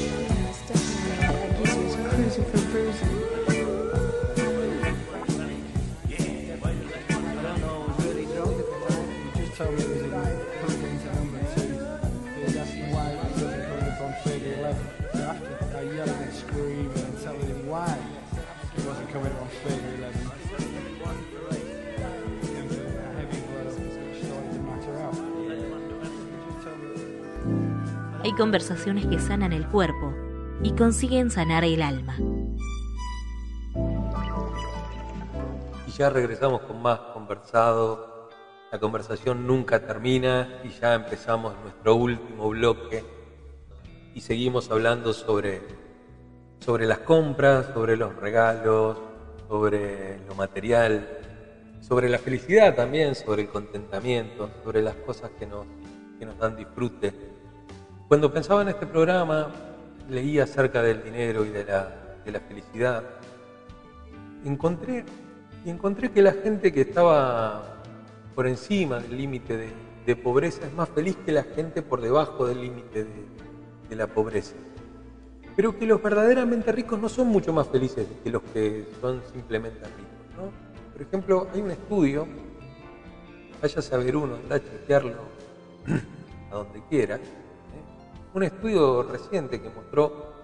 Conversaciones que sanan el cuerpo y consiguen sanar el alma. Y ya regresamos con más conversado. La conversación nunca termina y ya empezamos nuestro último bloque y seguimos hablando sobre, sobre las compras, sobre los regalos, sobre lo material, sobre la felicidad también, sobre el contentamiento, sobre las cosas que nos, que nos dan disfrute. Cuando pensaba en este programa, leía acerca del dinero y de la, de la felicidad. Encontré, y encontré que la gente que estaba por encima del límite de, pobreza es más feliz que la gente por debajo del límite de, la pobreza. Pero que los verdaderamente ricos no son mucho más felices que los que son simplemente ricos. ¿no? Por ejemplo, hay un estudio, váyase a ver uno, anda a chequearlo a donde quiera. Un estudio reciente que mostró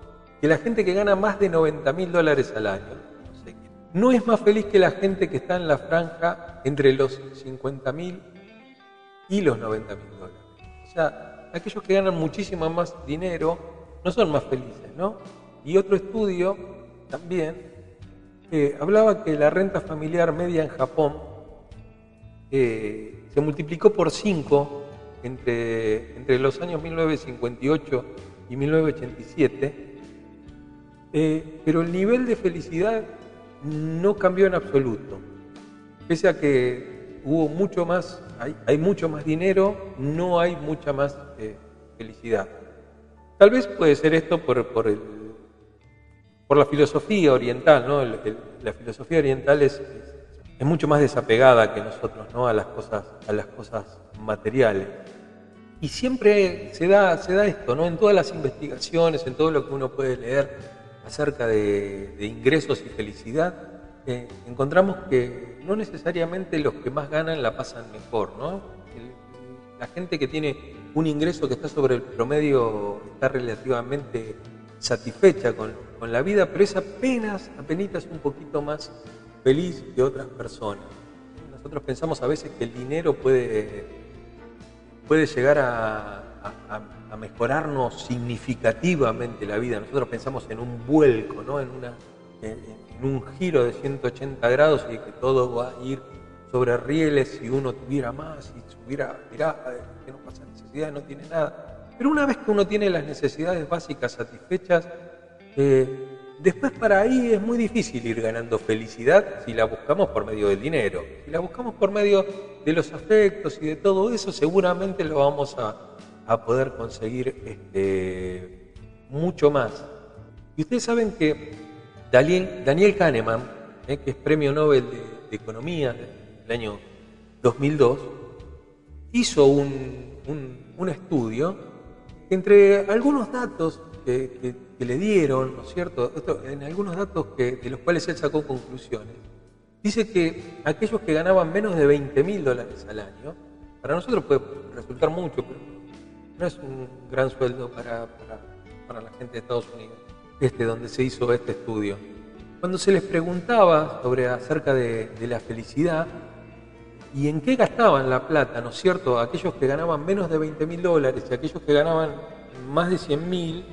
que la gente que gana más de 90 mil dólares al año, no, sé no es más feliz que la gente que está en la franja entre los 50 mil y los 90 mil dólares. O sea, aquellos que ganan muchísimo más dinero no son más felices, ¿no? Y otro estudio también eh, hablaba que la renta familiar media en Japón eh, se multiplicó por 5 entre, entre los años 1958 y 1987, eh, pero el nivel de felicidad no cambió en absoluto. Pese a que hubo mucho más, hay, hay mucho más dinero, no hay mucha más eh, felicidad. Tal vez puede ser esto por, por, el, por la filosofía oriental, ¿no? La filosofía oriental es, es mucho más desapegada que nosotros, ¿no? A las cosas, a las cosas materiales. Y siempre se da, se da esto, ¿no? En todas las investigaciones, en todo lo que uno puede leer acerca de, ingresos y felicidad, eh, encontramos que no necesariamente los que más ganan la pasan mejor, ¿no? La gente que tiene un ingreso que está sobre el promedio está relativamente satisfecha con, con la vida, pero es apenas, apenas un poquito más feliz que otras personas. Nosotros pensamos a veces que el dinero puede puede llegar a, mejorarnos significativamente la vida. Nosotros pensamos en un vuelco, ¿no? en, una, en, un giro de 180 grados y que todo va a ir sobre rieles si uno tuviera más y subiera, mirá, que no pasa necesidad, no tiene nada. Pero una vez que uno tiene las necesidades básicas satisfechas, eh, después para ahí es muy difícil ir ganando felicidad si la buscamos por medio del dinero. Si la buscamos por medio de los afectos y de todo eso, seguramente lo vamos a, poder conseguir este, mucho más. Y ustedes saben que Daniel, Kahneman, eh, que es premio Nobel de, Economía del año 2002, hizo un, estudio entre algunos datos que- que le dieron, ¿no es cierto? Esto, en algunos datos que, de los cuales él sacó conclusiones, dice que aquellos que ganaban menos de 20 mil dólares al año, para nosotros puede resultar mucho, pero no es un gran sueldo para, para- para la gente de Estados Unidos, este, donde se hizo este estudio. Cuando se les preguntaba sobre acerca de, de la felicidad, ¿Y en qué gastaban la plata, no es cierto? Aquellos que ganaban menos de 20 mil dólares y aquellos que ganaban más de 100 mil,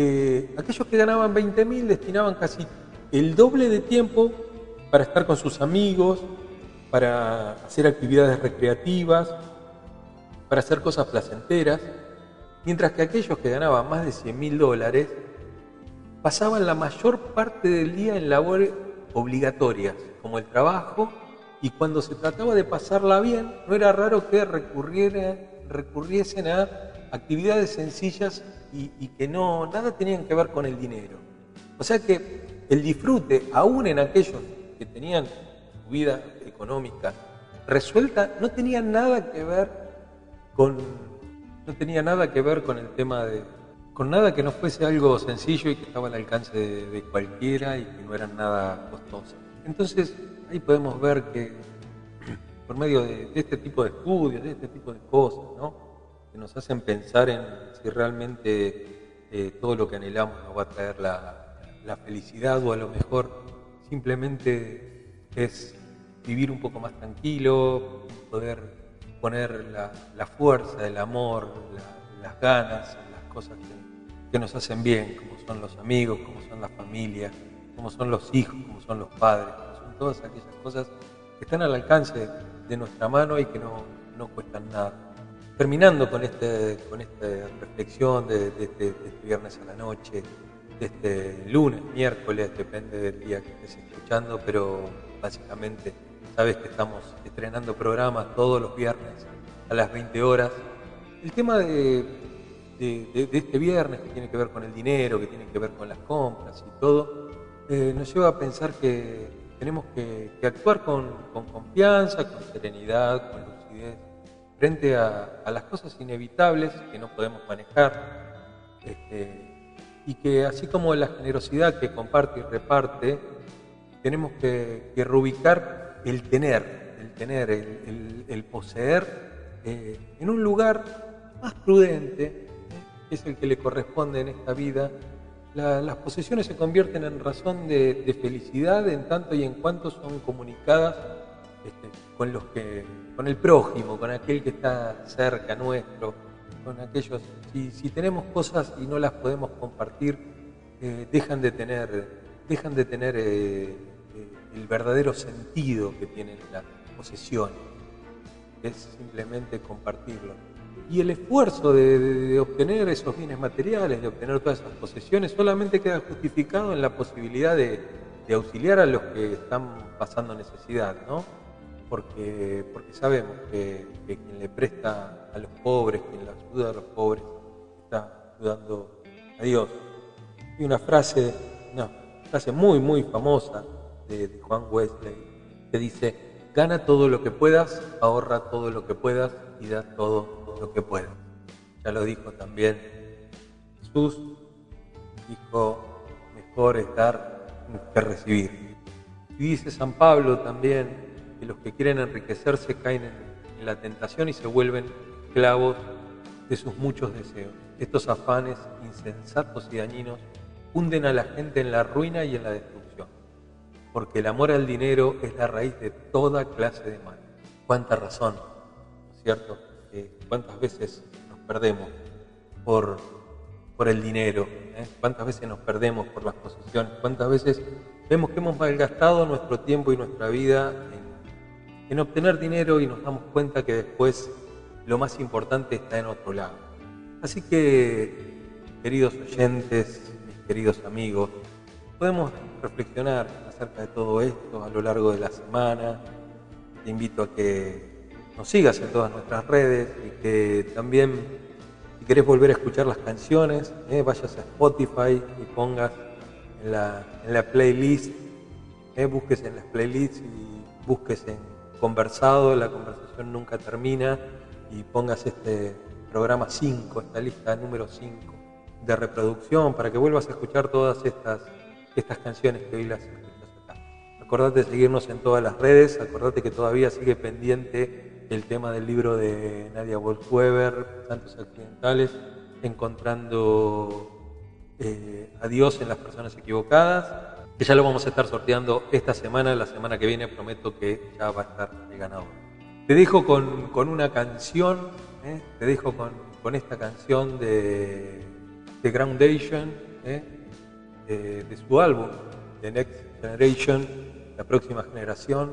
eh, aquellos que ganaban 20 mil destinaban casi el doble de tiempo para estar con sus amigos, para hacer actividades recreativas, para hacer cosas placenteras, mientras que aquellos que ganaban más de 100 mil dólares pasaban la mayor parte del día en labores obligatorias, como el trabajo, y cuando se trataba de pasarla bien, no era raro que recurriera- recurriesen a actividades sencillas y, y que no nada tenían que ver con el dinero. O sea que el disfrute, aún en aquellos que tenían su vida económica resuelta, no tenía nada que ver con no tenía nada que ver con el tema de con nada que no fuese algo sencillo y que estaba al alcance de, cualquiera y que no eran nada costosas. Entonces ahí podemos ver que por medio de, de este tipo de estudios, de este tipo de cosas, ¿no? Que nos hacen pensar en si realmente eh, todo lo que anhelamos nos va a traer la, la felicidad o a lo mejor simplemente es vivir un poco más tranquilo, poder poner la, la fuerza, el amor, la- las ganas las cosas que, que nos hacen bien, como son los amigos, como son la familia, como son los hijos, como son los padres, como son todas aquellas cosas que están al alcance de nuestra mano y que no, no cuestan nada. Terminando con, este, con esta reflexión este, de este viernes a la noche, de este lunes, miércoles, depende del día que estés escuchando, pero básicamente sabes que estamos estrenando programas todos los viernes a las 20 horas. El tema de, este viernes que tiene que ver con el dinero, que tiene que ver con las compras y todo, eh, nos lleva a pensar que tenemos que, actuar con, con confianza, con serenidad, con frente a, las cosas inevitables que no podemos manejar. Este, y que así como la generosidad que comparte y reparte, tenemos que, que reubicar el tener, el tener, el, poseer eh, en un lugar más prudente, que es el que le corresponde en esta vida. La- las posesiones se convierten en razón de, de felicidad en tanto y en cuanto son comunicadas este, con los que, con el prójimo, con aquel que está cerca nuestro, con aquellos. Si, si tenemos cosas y no las podemos compartir, eh, dejan de tener, dejan de tener eh, eh, el verdadero sentido que tienen las posesiones. Es simplemente compartirlo. Y el esfuerzo de, obtener esos bienes materiales, de obtener todas esas posesiones, solamente queda justificado en la posibilidad de, de auxiliar a los que están pasando necesidad, ¿no? Porque, porque sabemos que, quien le presta a los pobres, quien le ayuda a los pobres, está ayudando a Dios. Y una frase, una frase muy, muy famosa de, de Juan Wesley, que dice, gana todo lo que puedas, ahorra todo lo que puedas y da todo lo que puedas. Ya lo dijo también Jesús, dijo, mejor es dar que recibir. Y dice San Pablo también que los que quieren enriquecerse caen en, la tentación y se vuelven esclavos de sus muchos deseos. Estos afanes insensatos y dañinos hunden a la gente en la ruina y en la destrucción, porque el amor al dinero es la raíz de toda clase de mal. Cuánta razón, ¿no es cierto? Eh, ¿Cuántas veces nos perdemos por, por el dinero? eh? ¿Cuántas veces nos perdemos por las posesiones? ¿Cuántas veces vemos que hemos malgastado nuestro tiempo y nuestra vida en obtener dinero y nos damos cuenta que después lo más importante está en otro lado? Así que, queridos oyentes, mis queridos amigos, podemos reflexionar acerca de todo esto a lo largo de la semana. Te invito a que nos sigas en todas nuestras redes y que también, si querés volver a escuchar las canciones, eh, vayas a Spotify y pongas en la, playlist, eh, busques en las playlists y busques en conversado, la conversación nunca termina y pongas este programa 5, esta lista número 5 de reproducción para que vuelvas a escuchar todas estas, estas canciones que hoy las escuchas acá. Acordate de seguirnos en todas las redes, acordate que todavía sigue pendiente el tema del libro de Nadia Wolfweber, Santos Accidentales, encontrando eh, a Dios en las personas equivocadas, que ya lo vamos a estar sorteando esta semana, la semana que viene prometo que ya va a estar el ganador. Te dejo con, con una canción, ¿eh? te dejo con, con esta canción de, de Groundation, ¿eh? de, su álbum, The Next Generation, la próxima generación,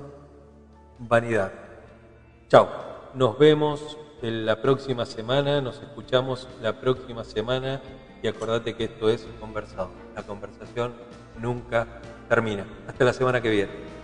Vanidad. Chao, nos vemos en la próxima semana, nos escuchamos la próxima semana y acordate que esto es conversado. La conversación nunca termina. Hasta la semana que viene.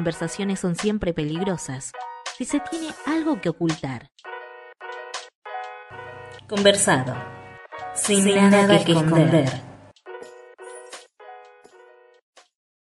conversaciones son siempre peligrosas si se tiene algo que ocultar. Conversado. Sin, nada, que, esconder.